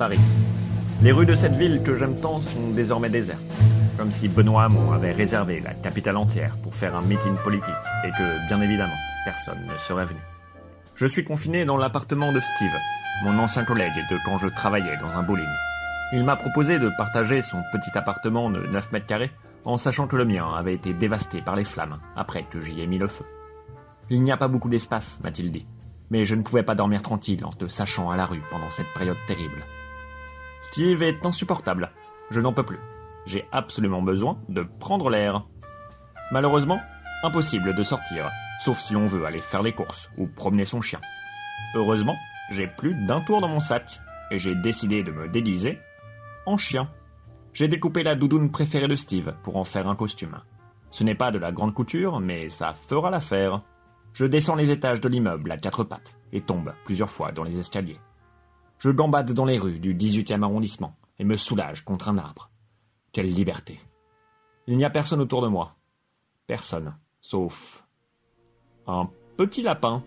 Paris. Les rues de cette ville que j'aime tant sont désormais désertes, comme si Benoît Hamon avait réservé la capitale entière pour faire un meeting politique et que, bien évidemment, personne ne serait venu. Je suis confiné dans l'appartement de Steve, mon ancien collègue de quand je travaillais dans un bowling. Il m'a proposé de partager son petit appartement de 9 mètres carrés en sachant que le mien avait été dévasté par les flammes après que j'y ai mis le feu. Il n'y a pas beaucoup d'espace, m'a-t-il dit, mais je ne pouvais pas dormir tranquille en te sachant à la rue pendant cette période terrible. Steve est insupportable. Je n'en peux plus. J'ai absolument besoin de prendre l'air. Malheureusement, impossible de sortir, sauf si l'on veut aller faire les courses ou promener son chien. Heureusement, j'ai plus d'un tour dans mon sac et j'ai décidé de me déguiser en chien. J'ai découpé la doudoune préférée de Steve pour en faire un costume. Ce n'est pas de la grande couture, mais ça fera l'affaire. Je descends les étages de l'immeuble à quatre pattes et tombe plusieurs fois dans les escaliers. Je gambade dans les rues du 18e arrondissement et me soulage contre un arbre. Quelle liberté. Il n'y a personne autour de moi. Personne, sauf un petit lapin.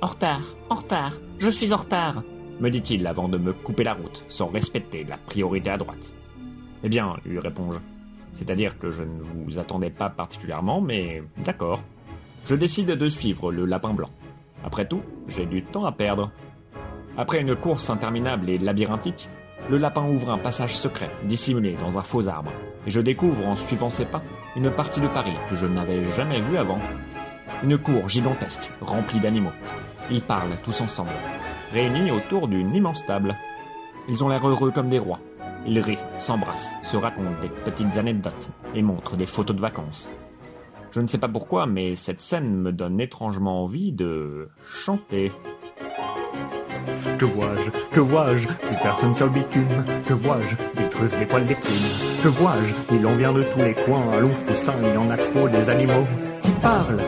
En retard, en retard, je suis en retard, me dit-il avant de me couper la route sans respecter la priorité à droite. Eh bien, lui réponds-je. C'est-à-dire que je ne vous attendais pas particulièrement, mais d'accord. Je décide de suivre le lapin blanc. Après tout, j'ai du temps à perdre. Après une course interminable et labyrinthique, le lapin ouvre un passage secret, dissimulé dans un faux arbre, et je découvre en suivant ses pas une partie de Paris que je n'avais jamais vue avant. Une cour gigantesque, remplie d'animaux. Ils parlent tous ensemble, réunis autour d'une immense table. Ils ont l'air heureux comme des rois. Ils rient, s'embrassent, se racontent des petites anecdotes et montrent des photos de vacances. Je ne sais pas pourquoi, mais cette scène me donne étrangement envie de chanter. Que vois-je Que vois-je Plus personne sur le bitume. Que vois-je Des truffes, des poils, des plumes. Que vois-je Il en vient de tous les coins. À l'ouf sein, il en a trop des animaux qui parlent.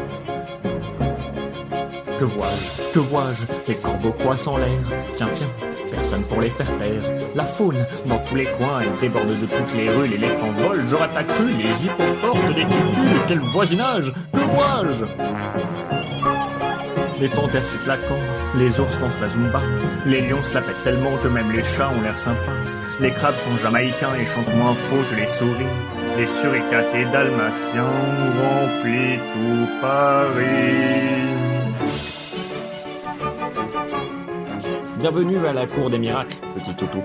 Que vois-je Que vois-je Les corbeaux croissent en l'air. Tiens, tiens, personne pour les faire taire. La faune, dans tous les coins, elle déborde de toutes les rues. L'éléphant vole, j'aurais pas cru. Les hippos portent des cucules. Quel voisinage Que vois-je? Les panthères s'éclaquent, les ours dansent la zumba, les lions se la pètent tellement que même les chats ont l'air sympas. Les crabes sont jamaïcains et chantent moins faux que les souris. Les suricates et dalmatiens remplissent tout Paris. Bienvenue à la cour des miracles, petit Toto.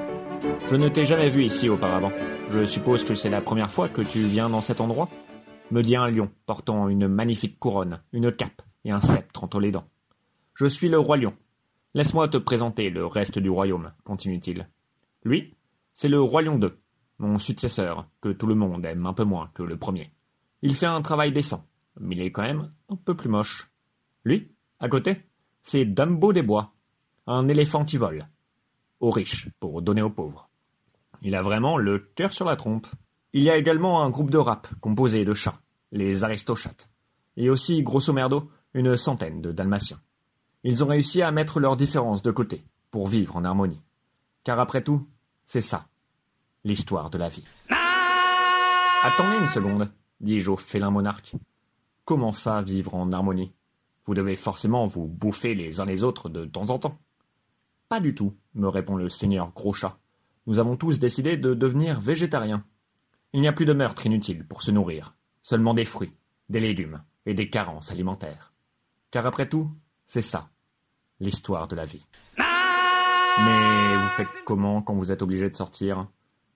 Je ne t'ai jamais vu ici auparavant. Je suppose que c'est la première fois que tu viens dans cet endroit Me dit un lion portant une magnifique couronne, une cape et un sceptre entre les dents. Je suis le roi lion. Laisse-moi te présenter le reste du royaume, continue-t-il. Lui, c'est le roi lion II, mon successeur, que tout le monde aime un peu moins que le premier. Il fait un travail décent, mais il est quand même un peu plus moche. Lui, à côté, c'est Dumbo des Bois, un éléphant qui vole. Aux riches, pour donner aux pauvres. Il a vraiment le cœur sur la trompe. Il y a également un groupe de rap composé de chats, les aristochates, et aussi, grosso merdo, une centaine de dalmatiens. Ils ont réussi à mettre leurs différences de côté, pour vivre en harmonie. Car après tout, c'est ça, l'histoire de la vie. Attendez une seconde, dis-je au félin monarque. Comment ça, vivre en harmonie? Vous devez forcément vous bouffer les uns les autres de temps en temps. Pas du tout, me répond le seigneur Gros Chat. Nous avons tous décidé de devenir végétariens. Il n'y a plus de meurtre inutile pour se nourrir, seulement des fruits, des légumes et des carences alimentaires. Car après tout, c'est ça, l'histoire de la vie. Mais vous faites comment quand vous êtes obligé de sortir?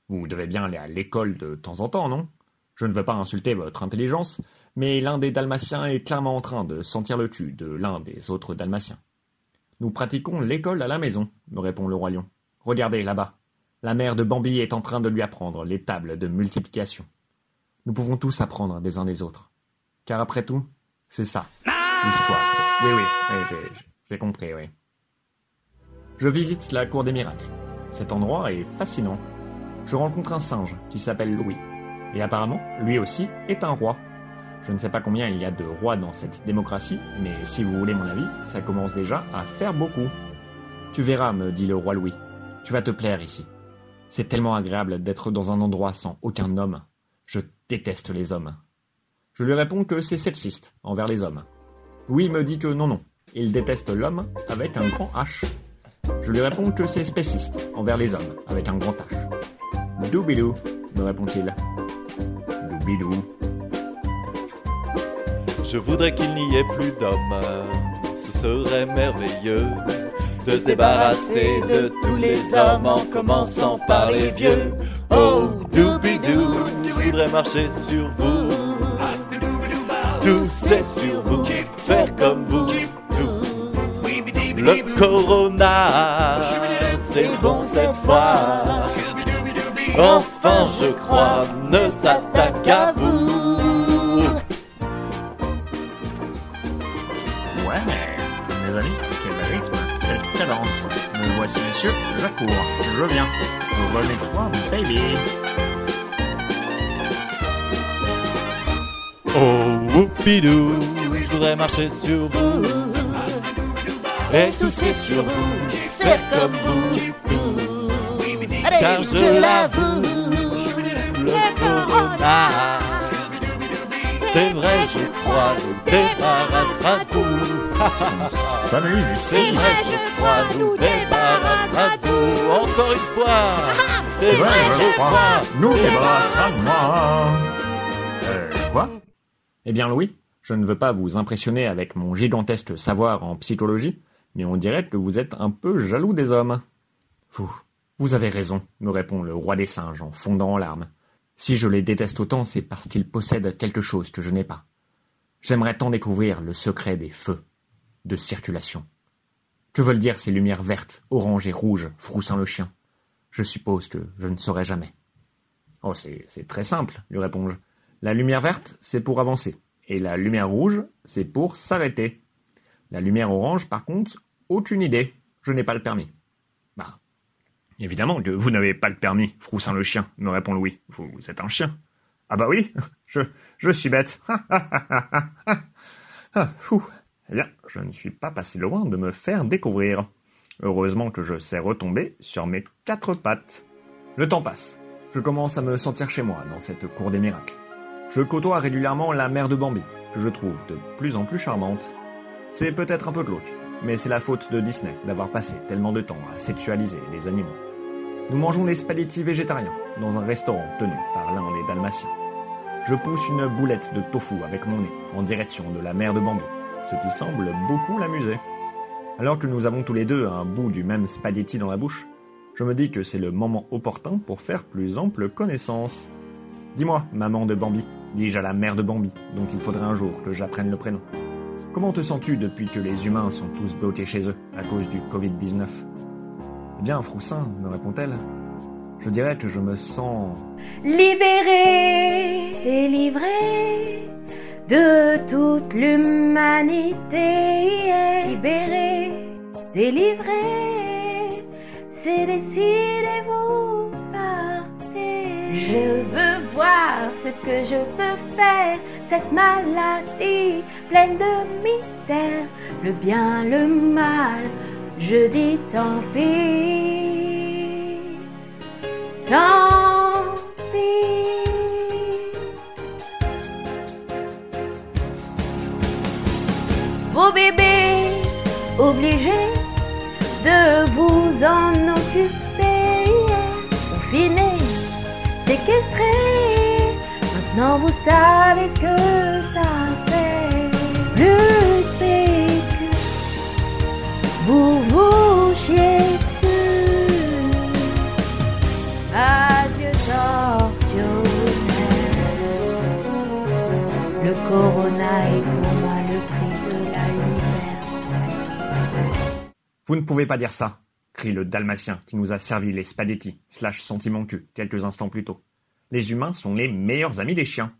Vous devez bien aller à l'école de temps en temps, non? Je ne veux pas insulter votre intelligence, mais l'un des dalmatiens est clairement en train de sentir le cul de l'un des autres dalmatiens. Nous pratiquons l'école à la maison, me répond le roi lion. Regardez là-bas. La mère de Bambi est en train de lui apprendre les tables de multiplication. Nous pouvons tous apprendre des uns des autres. Car après tout, c'est ça, l'histoire. Oui, oui, oui j'ai compris, oui. Je visite la cour des miracles. Cet endroit est fascinant. Je rencontre un singe qui s'appelle Louis. Et apparemment, lui aussi est un roi. Je ne sais pas combien il y a de rois dans cette démocratie, mais si vous voulez mon avis, ça commence déjà à faire beaucoup. Tu verras, me dit le roi Louis. Tu vas te plaire ici. C'est tellement agréable d'être dans un endroit sans aucun homme. Je déteste les hommes. Je lui réponds que c'est sexiste envers les hommes. Oui me dit que non, non. Il déteste l'homme avec un grand H. Je lui réponds que c'est spéciste envers les hommes, avec un grand H. Doubidou, me répond-il. Doubidou. Je voudrais qu'il n'y ait plus d'hommes. Ce serait merveilleux de se débarrasser de tous les hommes en commençant par les vieux. Oh, doubidou, je voudrais marcher sur vous. Tout c'est sur vous, faire comme vous. Le corona, c'est bon cette fois. Enfin, je crois, ne s'attaque à vous. Ouais, mais mes amis, quel rythme, quelle cadence. Me voici, messieurs, je cours, je viens. Revenez-toi, baby. Oh, whoopidou, je voudrais marcher sur vous. Et tousser sur vous, faire comme vous, tout. Car je l'avoue, le corona, c'est vrai, je crois, nous débarrassera vous. S'amuse C'est vrai, je crois, nous débarrassera vous. Encore une fois, c'est vrai, je crois, Nous débarrassera. Euh, quoi? Eh bien, Louis, je ne veux pas vous impressionner avec mon gigantesque savoir en psychologie, mais on dirait que vous êtes un peu jaloux des hommes. Vous, vous avez raison, me répond le roi des singes en fondant en larmes. Si je les déteste autant, c'est parce qu'ils possèdent quelque chose que je n'ai pas. J'aimerais tant découvrir le secret des feux de circulation. Que veulent dire ces lumières vertes, oranges et rouges, froussant le chien Je suppose que je ne saurai jamais. Oh, c'est c'est très simple, lui réponds-je. La lumière verte, c'est pour avancer, et la lumière rouge, c'est pour s'arrêter. La lumière orange, par contre, aucune idée, je n'ai pas le permis. Bah, évidemment que vous n'avez pas le permis, Froussin le chien, me répond Louis. Vous, êtes un chien. Ah bah oui, je, je suis bête. ah, fou. Eh bien, je ne suis pas passé loin de me faire découvrir. Heureusement que je sais retomber sur mes quatre pattes. Le temps passe. Je commence à me sentir chez moi dans cette cour des miracles. Je côtoie régulièrement la mère de Bambi, que je trouve de plus en plus charmante. C'est peut-être un peu glauque, mais c'est la faute de Disney d'avoir passé tellement de temps à sexualiser les animaux. Nous mangeons des spaghettis végétariens dans un restaurant tenu par l'un des Dalmatiens. Je pousse une boulette de tofu avec mon nez en direction de la mère de Bambi, ce qui semble beaucoup l'amuser. Alors que nous avons tous les deux un bout du même spaghetti dans la bouche, je me dis que c'est le moment opportun pour faire plus ample connaissance. Dis-moi, maman de Bambi, dis-je à la mère de Bambi, dont il faudrait un jour que j'apprenne le prénom. Comment te sens-tu depuis que les humains sont tous bloqués chez eux à cause du Covid-19 Eh bien, Froussin, me répond-elle, je dirais que je me sens... Libéré, délivré de toute l'humanité. Libéré, délivré, c'est décidé, vous partez. Je veux voir ce que je peux faire, cette maladie pleine de mystères, le bien, le mal, je dis tant pis. Tant pis. Vos bébés obligés de vous en occuper, confinés, séquestrés. Maintenant vous savez ce que ça fait. Le PQ, vous vous chiez dessus. Adieu tortionnaire. Le corona est pour moi le prix de la lumière. Vous ne pouvez pas dire ça, crie le dalmatien qui nous a servi les spaghettis, slash sentimentus, quelques instants plus tôt. Les humains sont les meilleurs amis des chiens.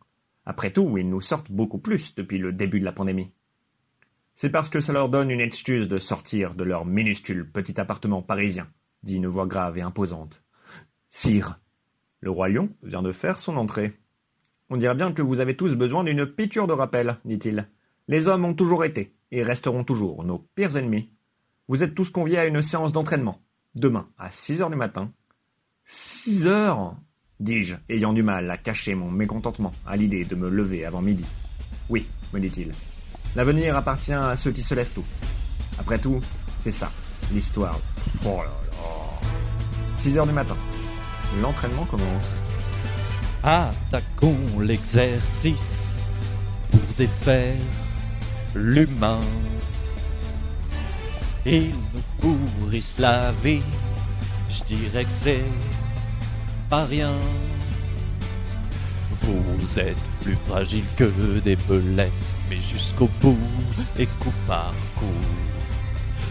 Après tout, ils nous sortent beaucoup plus depuis le début de la pandémie. C'est parce que ça leur donne une excuse de sortir de leur minuscule petit appartement parisien, dit une voix grave et imposante. Sire, le roi lion vient de faire son entrée. On dirait bien que vous avez tous besoin d'une piqûre de rappel, dit-il. Les hommes ont toujours été, et resteront toujours, nos pires ennemis. Vous êtes tous conviés à une séance d'entraînement, demain, à six heures du matin. Six heures? Dis-je, ayant du mal à cacher mon mécontentement à l'idée de me lever avant midi. Oui, me dit-il. L'avenir appartient à ceux qui se lèvent tôt. Après tout, c'est ça, l'histoire. Oh là là. 6 heures du matin. L'entraînement commence. Attaquons l'exercice pour défaire l'humain. Ils nous pourrissent la vie, je dirais que c'est rien. Vous êtes plus fragile que des belettes, mais jusqu'au bout et coup par coup,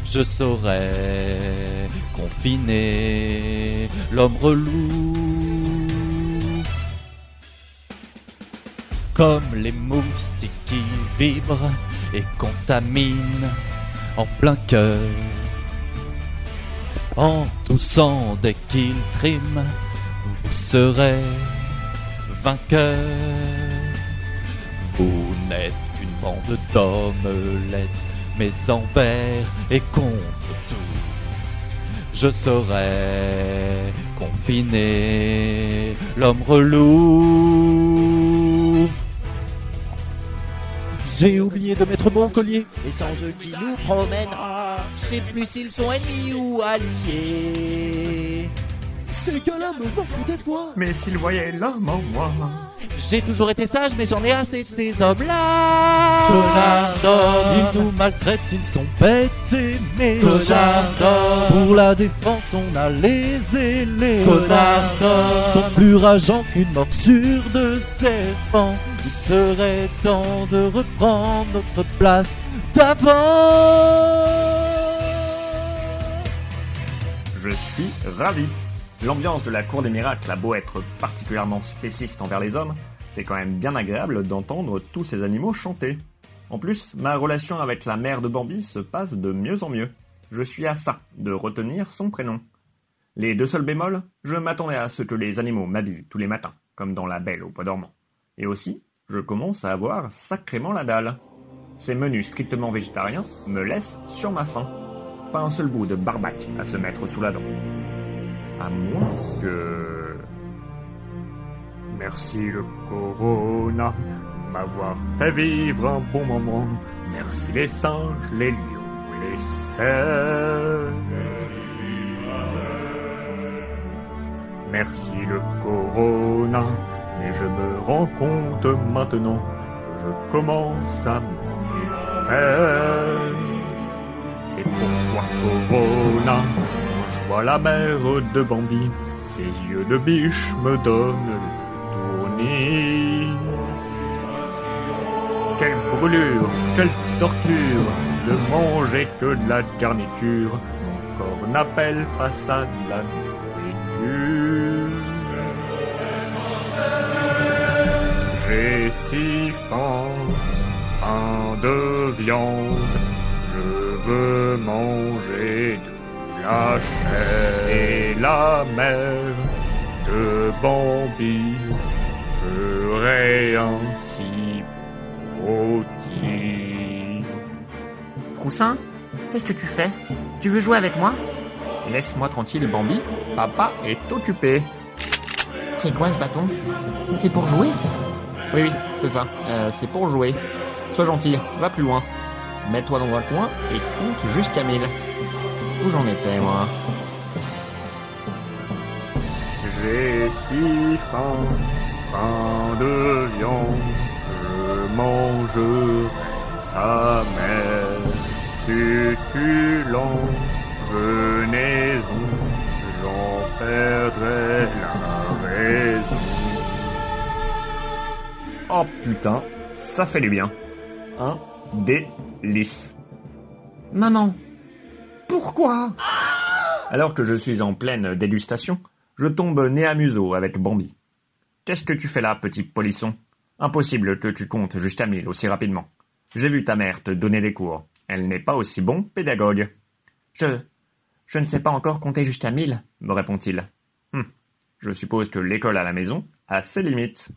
je saurais confiner l'homme relou. Comme les moustiques qui vibrent et contaminent en plein cœur. En toussant dès qu'ils triment, serez vainqueur. Vous n'êtes qu'une bande d'omelettes, mais envers et contre tout. Je saurais confiner l'homme relou. J'ai oublié de mettre mon collier. Et sans eux qui nous promènera, je sais plus s'ils sont ennemis ou alliés. Ces gars-là me manquent des fois. Mais s'il voyait l'homme en moi. J'ai toujours été sage, mais j'en ai assez de ces hommes-là. Connard d'homme, ils nous maltraitent, ils sont bêtes méchants. Connard d'homme. Pour la défense, on a les ailés. Connard d'homme. sont plus rageants qu'une morsure de serpent. Il serait temps de reprendre notre place d'avant. Je suis ravi. L'ambiance de la cour des miracles a beau être particulièrement spéciste envers les hommes, c'est quand même bien agréable d'entendre tous ces animaux chanter. En plus, ma relation avec la mère de Bambi se passe de mieux en mieux. Je suis à ça, de retenir son prénom. Les deux seuls bémols, je m'attendais à ce que les animaux m'habillent tous les matins, comme dans La Belle au Bois dormant. Et aussi, je commence à avoir sacrément la dalle. Ces menus strictement végétariens me laissent sur ma faim. Pas un seul bout de barbac à se mettre sous la dent. À. Merci le Corona, m'avoir fait vivre un bon moment. Merci les singes, les lions, les cerfs. Merci le Corona, et je me rends compte maintenant que je commence à m'en faire. C'est pourquoi Corona, je vois la mère de Bambi, ses yeux de biche me donnent le tournis. Quelle brûlure, quelle torture de manger que de la garniture. Mon corps n'appelle pas ça de la nourriture. J'ai si faim, faim de viande. Je veux manger de la chair et la mère de Bambi ferait ainsi rôti. Froussin, qu'est-ce que tu fais? Tu veux jouer avec moi? Laisse-moi tranquille, Bambi. Papa est occupé. C'est quoi ce bâton? C'est pour jouer? Oui, oui, c'est ça. Euh, c'est pour jouer. Sois gentil, va plus loin. Mets-toi dans un coin et compte jusqu'à 1000. Où j'en étais, moi J'ai si faim, faim de viande, je mangerai sa mère. Succulent, venaison, j'en perdrai la raison. Oh putain, ça fait du bien. Un délice. Maman, Pourquoi? Alors que je suis en pleine dégustation, je tombe nez à museau avec Bambi. Qu'est-ce que tu fais là, petit polisson? Impossible que tu comptes jusqu'à mille aussi rapidement. J'ai vu ta mère te donner des cours. Elle n'est pas aussi bon pédagogue. je... Je ne sais pas encore compter jusqu'à 1000, me répond-il. Hum, Je suppose que l'école à la maison a ses limites.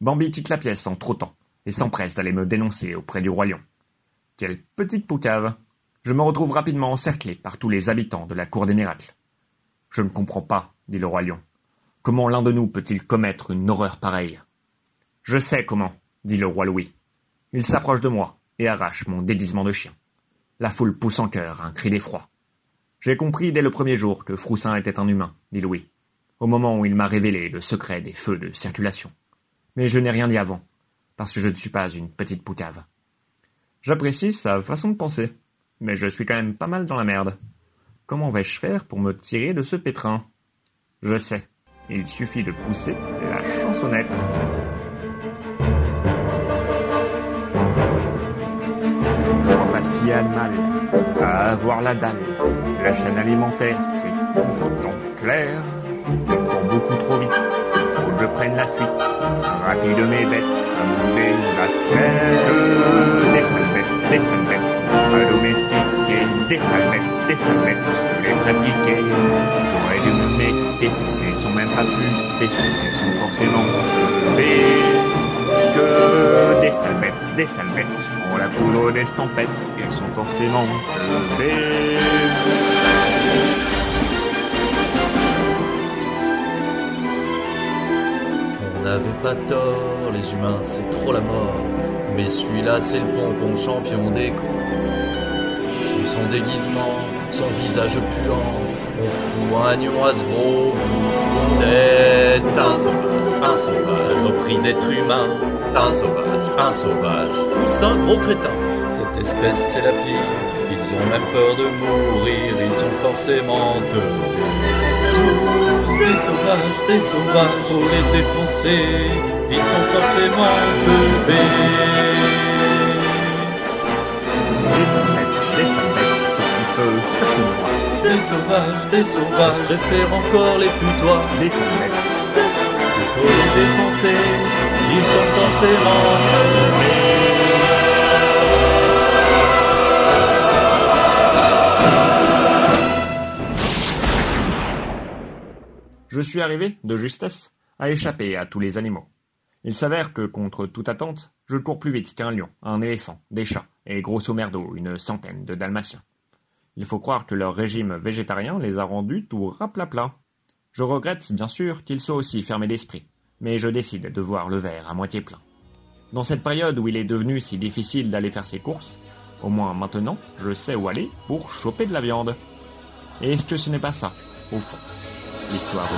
Bambi quitte la pièce en trottant et s'empresse d'aller me dénoncer auprès du lion. Quelle petite poucave Je me retrouve rapidement encerclé par tous les habitants de la cour des miracles. Je ne comprends pas, dit le roi lion. Comment l'un de nous peut-il commettre une horreur pareille Je sais comment, dit le roi Louis. Il s'approche de moi et arrache mon déguisement de chien. La foule pousse en chœur un cri d'effroi. J'ai compris dès le premier jour que Froussin était un humain, dit Louis, au moment où il m'a révélé le secret des feux de circulation. Mais je n'ai rien dit avant, parce que je ne suis pas une petite poucave. J'apprécie sa façon de penser, mais je suis quand même pas mal dans la merde. Comment vais-je faire pour me tirer de ce pétrin? Je sais, il suffit de pousser la chansonnette. À mal, à avoir la dalle. La chaîne alimentaire, c'est donc clair. Court beaucoup trop vite, je prenne la fuite. Rapide mes bêtes, comme des athlètes. Des sales bêtes, des sales bêtes, à domestiquer. Des sales bêtes, des sales bêtes, je les fabriquer. J'aurais dû me méfier, ils sont même pas pulsés, ils sont forcément levés que des sales bêtes, des sales bêtes. Je prends la poudre d'estampette, ils sont forcément levés. N'avait pas tort, les humains c'est trop la mort. Mais celui-là c'est le pompon champion des coups. Sous son déguisement, son visage puant, on fout un ce gros. C'est un sauvage, un sauvage, saloperie d'être humain. Un sauvage, un sauvage, fous un gros crétin. Cette espèce c'est la pire, ils ont même peur de mourir, ils sont forcément teubés. Des sauvages, des sauvages, faut les défoncer, ils sont forcément teubés. Des salmettes, des salmettes, ce peut. Des sauvages, des sauvages, encore les putois. Des salmettes, Il faut les défoncer, ils sont forcément teubés. Je suis arrivé, de justesse, à échapper à tous les animaux. Il s'avère que, contre toute attente, je cours plus vite qu'un lion, un éléphant, des chats, et grosso merdo une centaine de dalmatiens. Il faut croire que leur régime végétarien les a rendus tout raplapla. Je regrette, bien sûr, qu'ils soient aussi fermés d'esprit, mais je décide de voir le verre à moitié plein. Dans cette période où il est devenu si difficile d'aller faire ses courses, au moins maintenant, je sais où aller pour choper de la viande. Est-ce que ce n'est pas ça, au fond, l'histoire